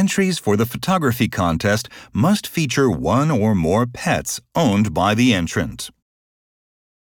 entries for the photography contest must feature one or more pets owned by the entrant.